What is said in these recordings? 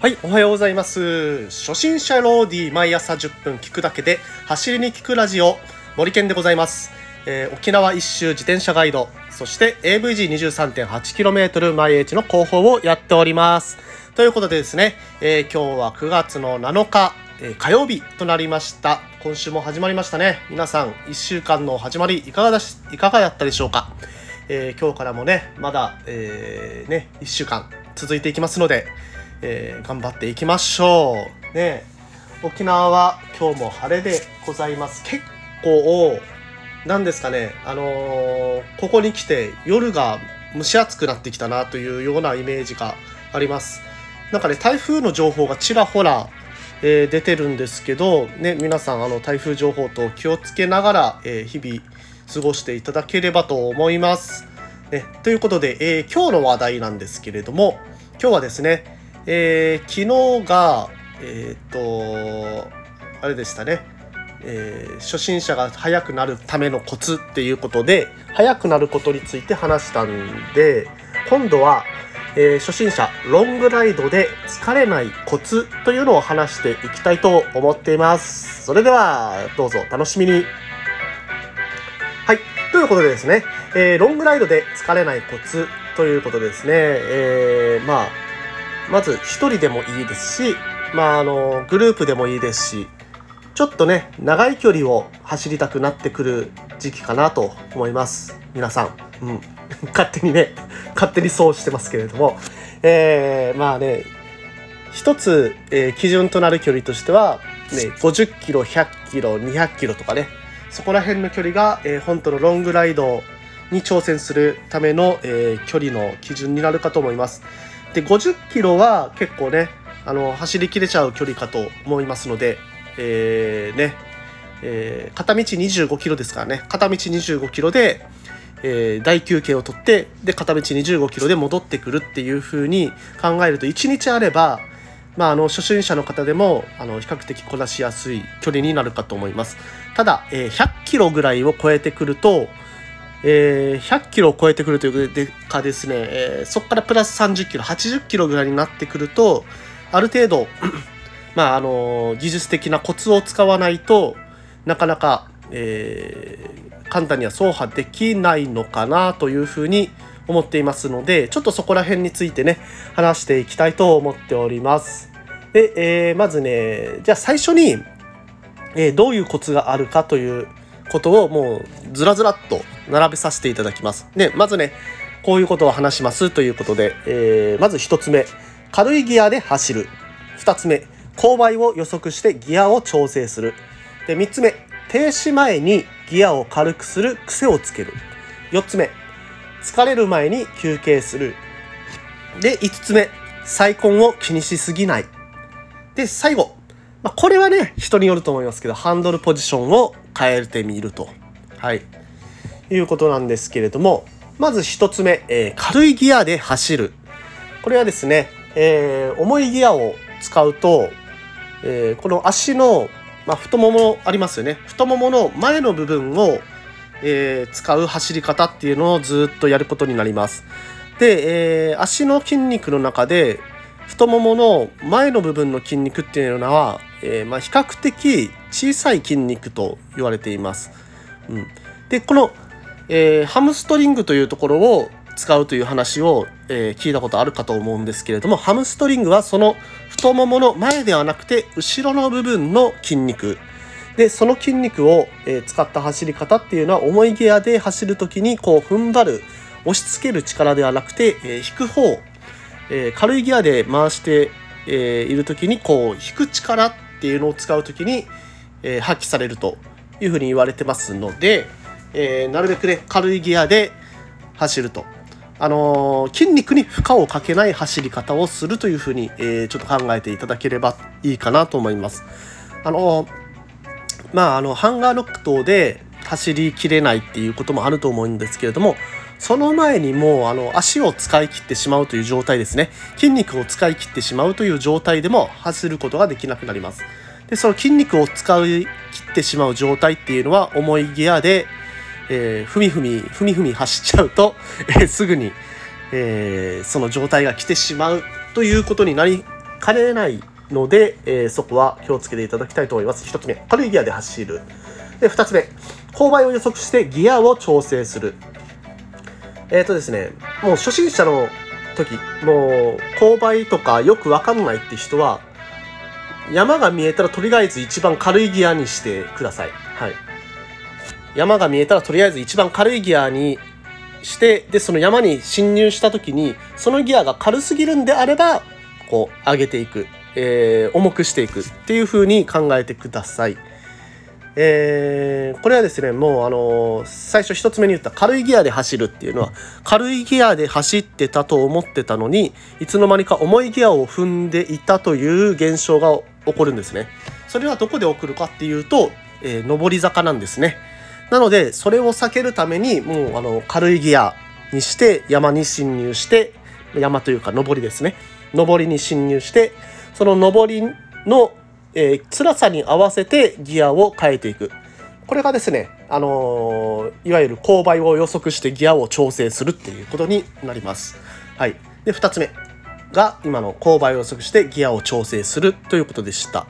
はい、おはようございます。初心者ローディー毎朝10分聞くだけで走りに聞くラジオ森健でございます。えー、沖縄一周自転車ガイド、そして AVG23.8km 毎日の広報をやっております。ということでですね、えー、今日は9月の7日、えー、火曜日となりました。今週も始まりましたね。皆さん、1週間の始まりいかがだしいかがやったでしょうか？え今日からもね、まだ、えね、1週間続いていきますので、えー、頑張っていきましょう。ね、沖縄は今日も晴れでございます。結構、なんですかね、あのー、ここに来て夜が蒸し暑くなってきたなというようなイメージがあります。なんかね、台風の情報がちらほら、えー、出てるんですけど、ね、皆さんあの台風情報と気をつけながら、えー、日々過ごしていただければと思います。ね、ということで、えー、今日の話題なんですけれども今日はですねえ、昨日が、えっ、と、あれでしたね、え、初心者が速くなるためのコツっていうことで、速くなることについて話したんで、今度は、えー、初心者ロングライドで疲れないコツというのを話していきたいと思っています。それでは、どうぞ楽しみに。はい。ということでですね、えー、ロングライドで疲れないコツということですね、えー、まあ、まず1人でもいいですし、まあ、あのグループでもいいですしちょっとね長い距離を走りたくなってくる時期かなと思います皆さん、うん、勝手にね勝手にそうしてますけれども、えー、まあね一つ、えー、基準となる距離としては、ね、50キロ100キロ200キロとかね。そこら辺の距離が、えー、本当のロングライドに挑戦するための、えー、距離の基準になるかと思います。で50キロは結構ねあの走りきれちゃう距離かと思いますので、えー、ね、えー、片道25キロですからね。片道25キロで、えー、大休憩を取ってで片道25キロで戻ってくるっていう風に考えると1日あればまあ、あの初心者の方でもあの比較的こなしやすい距離になるかと思います。ただ、えー、100キロぐらいを超えてくると、えー、100キロを超えてくるというかですね、えー、そこからプラス30キロ、80キロぐらいになってくると、ある程度 まあ、あの技術的なコツを使わないとなかなか、えー、簡単には走破できないのかなというふうに思っていますので、ちょっとそこら辺についてね、話していきたいと思っております。で、えー、まずね、じゃあ最初に、えー、どういうコツがあるかということをもうずらずらっと並べさせていただきます。で、まずね、こういうことを話しますということで、えー、まず1つ目、軽いギアで走る。2つ目、勾配を予測してギアを調整する。で、3つ目、停止前にギアを軽くする癖をつける。4つ目、疲れる前に休憩する。で、5つ目、再婚を気にしすぎない。で、最後、まあ、これはね、人によると思いますけど、ハンドルポジションを変えてみると。はい。いうことなんですけれども、まず1つ目、えー、軽いギアで走る。これはですね、えー、重いギアを使うと、えー、この足の、まあ、太ももありますよね。太ももの前の部分を、えー、使う走り方っていうのをずっとやることになります。で、えー、足の筋肉の中で太ももの前の部分の筋肉っていうのは、えー、まあ、比較的小さい筋肉と言われています。うん、でこの、えー、ハムストリングというところを使うという話を、えー、聞いたことあるかと思うんですけれどもハムストリングはその太ももの前ではなくて後ろの部分の筋肉でその筋肉を、え使った走り方っていうのは重いギアで走る時にこう踏ん張る押し付ける力ではなくて、え引く方えー、軽いギアで回して、えー、いる時にこう引く力っていうのを使う時に、えー、発揮されるというふうに言われてますので、えー、なるべくね軽いギアで走ると。あの筋肉に負荷をかけない走り方をするというふうに、えちょっと考えていただければいいかなと思います。あのまああのハンガーノック等で走りきれないっていうこともあると思うんですけれどもその前にもうあの足を使い切ってしまうという状態ですね筋肉を使い切ってしまうという状態でも走ることができなくなりますでその筋肉を使い切ってしまう状態っていうのは重いギアで、えー、ふみふみふみふみ走っちゃうと、えー、すぐに、えー、その状態が来てしまうということになりかねないので、えー、そこは気をつけていただきたいと思います1つ目軽いギアで走るで2つ目勾配を予測してギアを調整するえっ、ー、とですねもう初心者の時もう勾配とかよく分かんないって人は山が見えたらとりあえず一番軽いギアにしてください。はい。山が見えたらとりあえず一番軽いギアにして、で、その山に侵入した時に、そのギアが軽すぎるんであれば、こう、上げていく。えー、重くしていくっていう風に考えてください。えー、これはですねもうあのー、最初1つ目に言った軽いギアで走るっていうのは軽いギアで走ってたと思ってたのにいつの間にか重いギアを踏んでいたという現象が起こるんですね。それはどこで起こるかっていうと、えー、上り坂なんですね。なのでそれを避けるためにもうあの軽いギアにして山に侵入して山というか上りですね上りに侵入してその上りのえー、辛さに合わせてギアを変えていく。これがですね、あのー、いわゆる勾配を予測してギアを調整するっていうことになります。はい。で、2つ目が今の勾配を予測してギアを調整するということでした。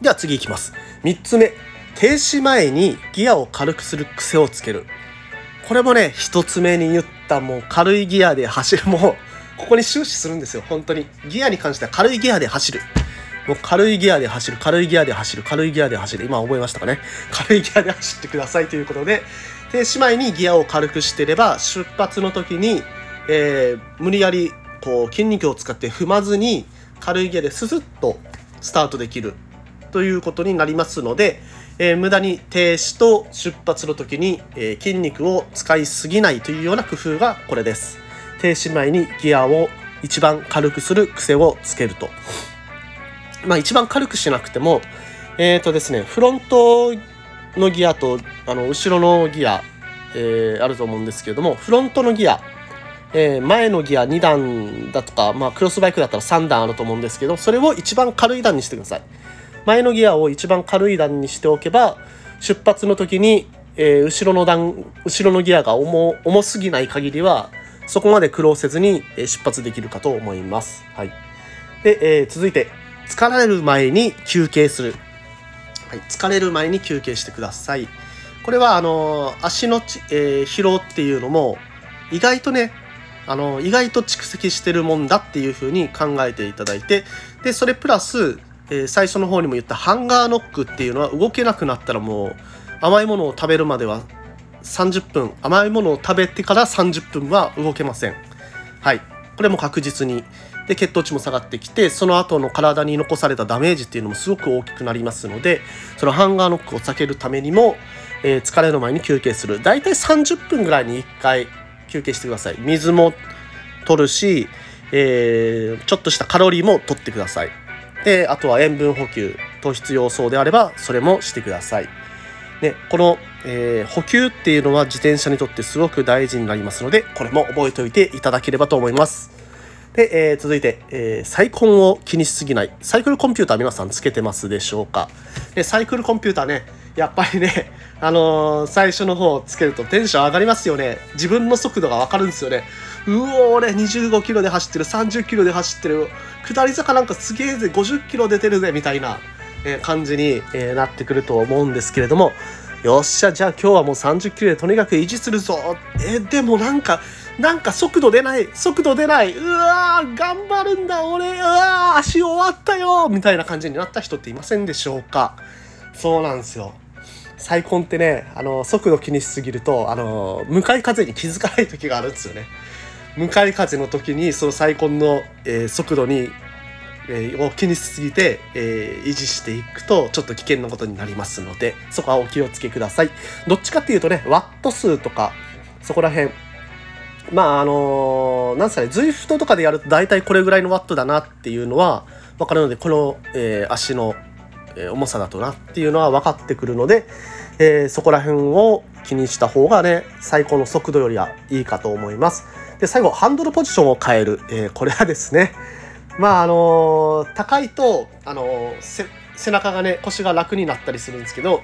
では次いきます。3つ目、停止前にギアを軽くする癖をつける。これもね、1つ目に言ったもう軽いギアで走る、もうここに終始するんですよ、本当に。ギアに関しては軽いギアで走る。もう軽いギアで走る、軽いギアで走る、軽いギアで走る。今覚えましたかね。軽いギアで走ってくださいということで、停止前にギアを軽くしてれば、出発の時に、えー、無理やりこう筋肉を使って踏まずに軽いギアでススッとスタートできるということになりますので、えー、無駄に停止と出発の時に、えー、筋肉を使いすぎないというような工夫がこれです。停止前にギアを一番軽くする癖をつけると。まあ一番軽くしなくても、えっ、ー、とですね、フロントのギアとあの後ろのギア、えー、あると思うんですけれども、フロントのギア、えー、前のギア2段だとか、まあ、クロスバイクだったら3段あると思うんですけど、それを一番軽い段にしてください。前のギアを一番軽い段にしておけば、出発の時に、えー、後ろの段、後ろのギアが重重すぎない限りは、そこまで苦労せずに出発できるかと思います。はい。で、えー、続いて、疲れる前に休憩する。はい、疲れる前に休憩してください。これはあの足のち、えー、疲労っていうのも意外とねあの意外と蓄積してるもんだっていうふうに考えていただいてでそれプラス、えー、最初の方にも言ったハンガーノックっていうのは動けなくなったらもう甘いものを食べるまでは30分甘いものを食べてから30分は動けません。はい。これも確実に。で血糖値も下がってきてその後の体に残されたダメージっていうのもすごく大きくなりますのでそのハンガーノックを避けるためにも、えー、疲れの前に休憩する。大体30分ぐらいに1回休憩してください。水も取るし、えー、ちょっとしたカロリーも取ってください。であとは塩分補給糖質要素であればそれもしてくださいね、この、えー、補給っていうのは自転車にとってすごく大事になりますのでこれも覚えておいていただければと思いますで、えー、続いて、えー、サイコンを気にしすぎない。サイクルコンピューター皆さんつけてますでしょうか？で、サイクルコンピューターね、やっぱりね、あのー、最初の方つけるとテンション上がりますよね。自分の速度がわかるんですよね。うお俺25キロで走ってる、30キロで走ってる、下り坂なんかすげえぜ、50キロ出てるぜ、みたいな、え感じに、えなってくると思うんですけれども、よっしゃ、じゃあ今日はもう30キロでとにかく維持するぞ。え、でもなんか、なんか速度出ない、速度出ない、うわー、頑張るんだ、俺、うわー、足終わったよ、みたいな感じになった人っていませんでしょうかそうなんですよ。再婚ってね、あの、速度気にしすぎると、あの、向かい風に気づかない時があるんですよね。向かい風の時に、その再婚の、えー、速度に、えー、を気にしすぎて、えー、維持していくと、ちょっと危険なことになりますので、そこはお気をつけください。どっちかっていうとね、ワット数とか、そこら辺、まああのー、なんすかね ZWIFT とかでやると大体これぐらいのワットだなっていうのは分かるのでこの、えー、足の、重さだとなっていうのは分かってくるので、えー、そこら辺を気にした方がね最高の速度よりはいいかと思います。で最後ハンドルポジションを変える、えー、これはですねまああのー、高いとあのー、背中がね腰が楽になったりするんですけど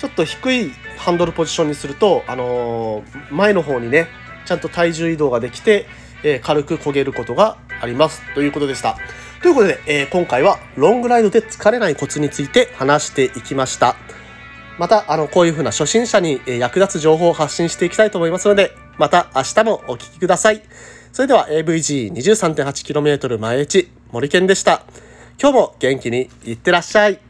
ちょっと低いハンドルポジションにすると、あの前の方にねちゃんと体重移動ができて、え軽く焦げることがあります。ということでした。ということで、えー今回はロングライドで疲れないコツについて話していきました。またあのこういうふうな初心者に役立つ情報を発信していきたいと思いますのでまた明日もお聞きください。それでは AVG23.8km 前打ち森健でした。今日も元気にいってらっしゃい。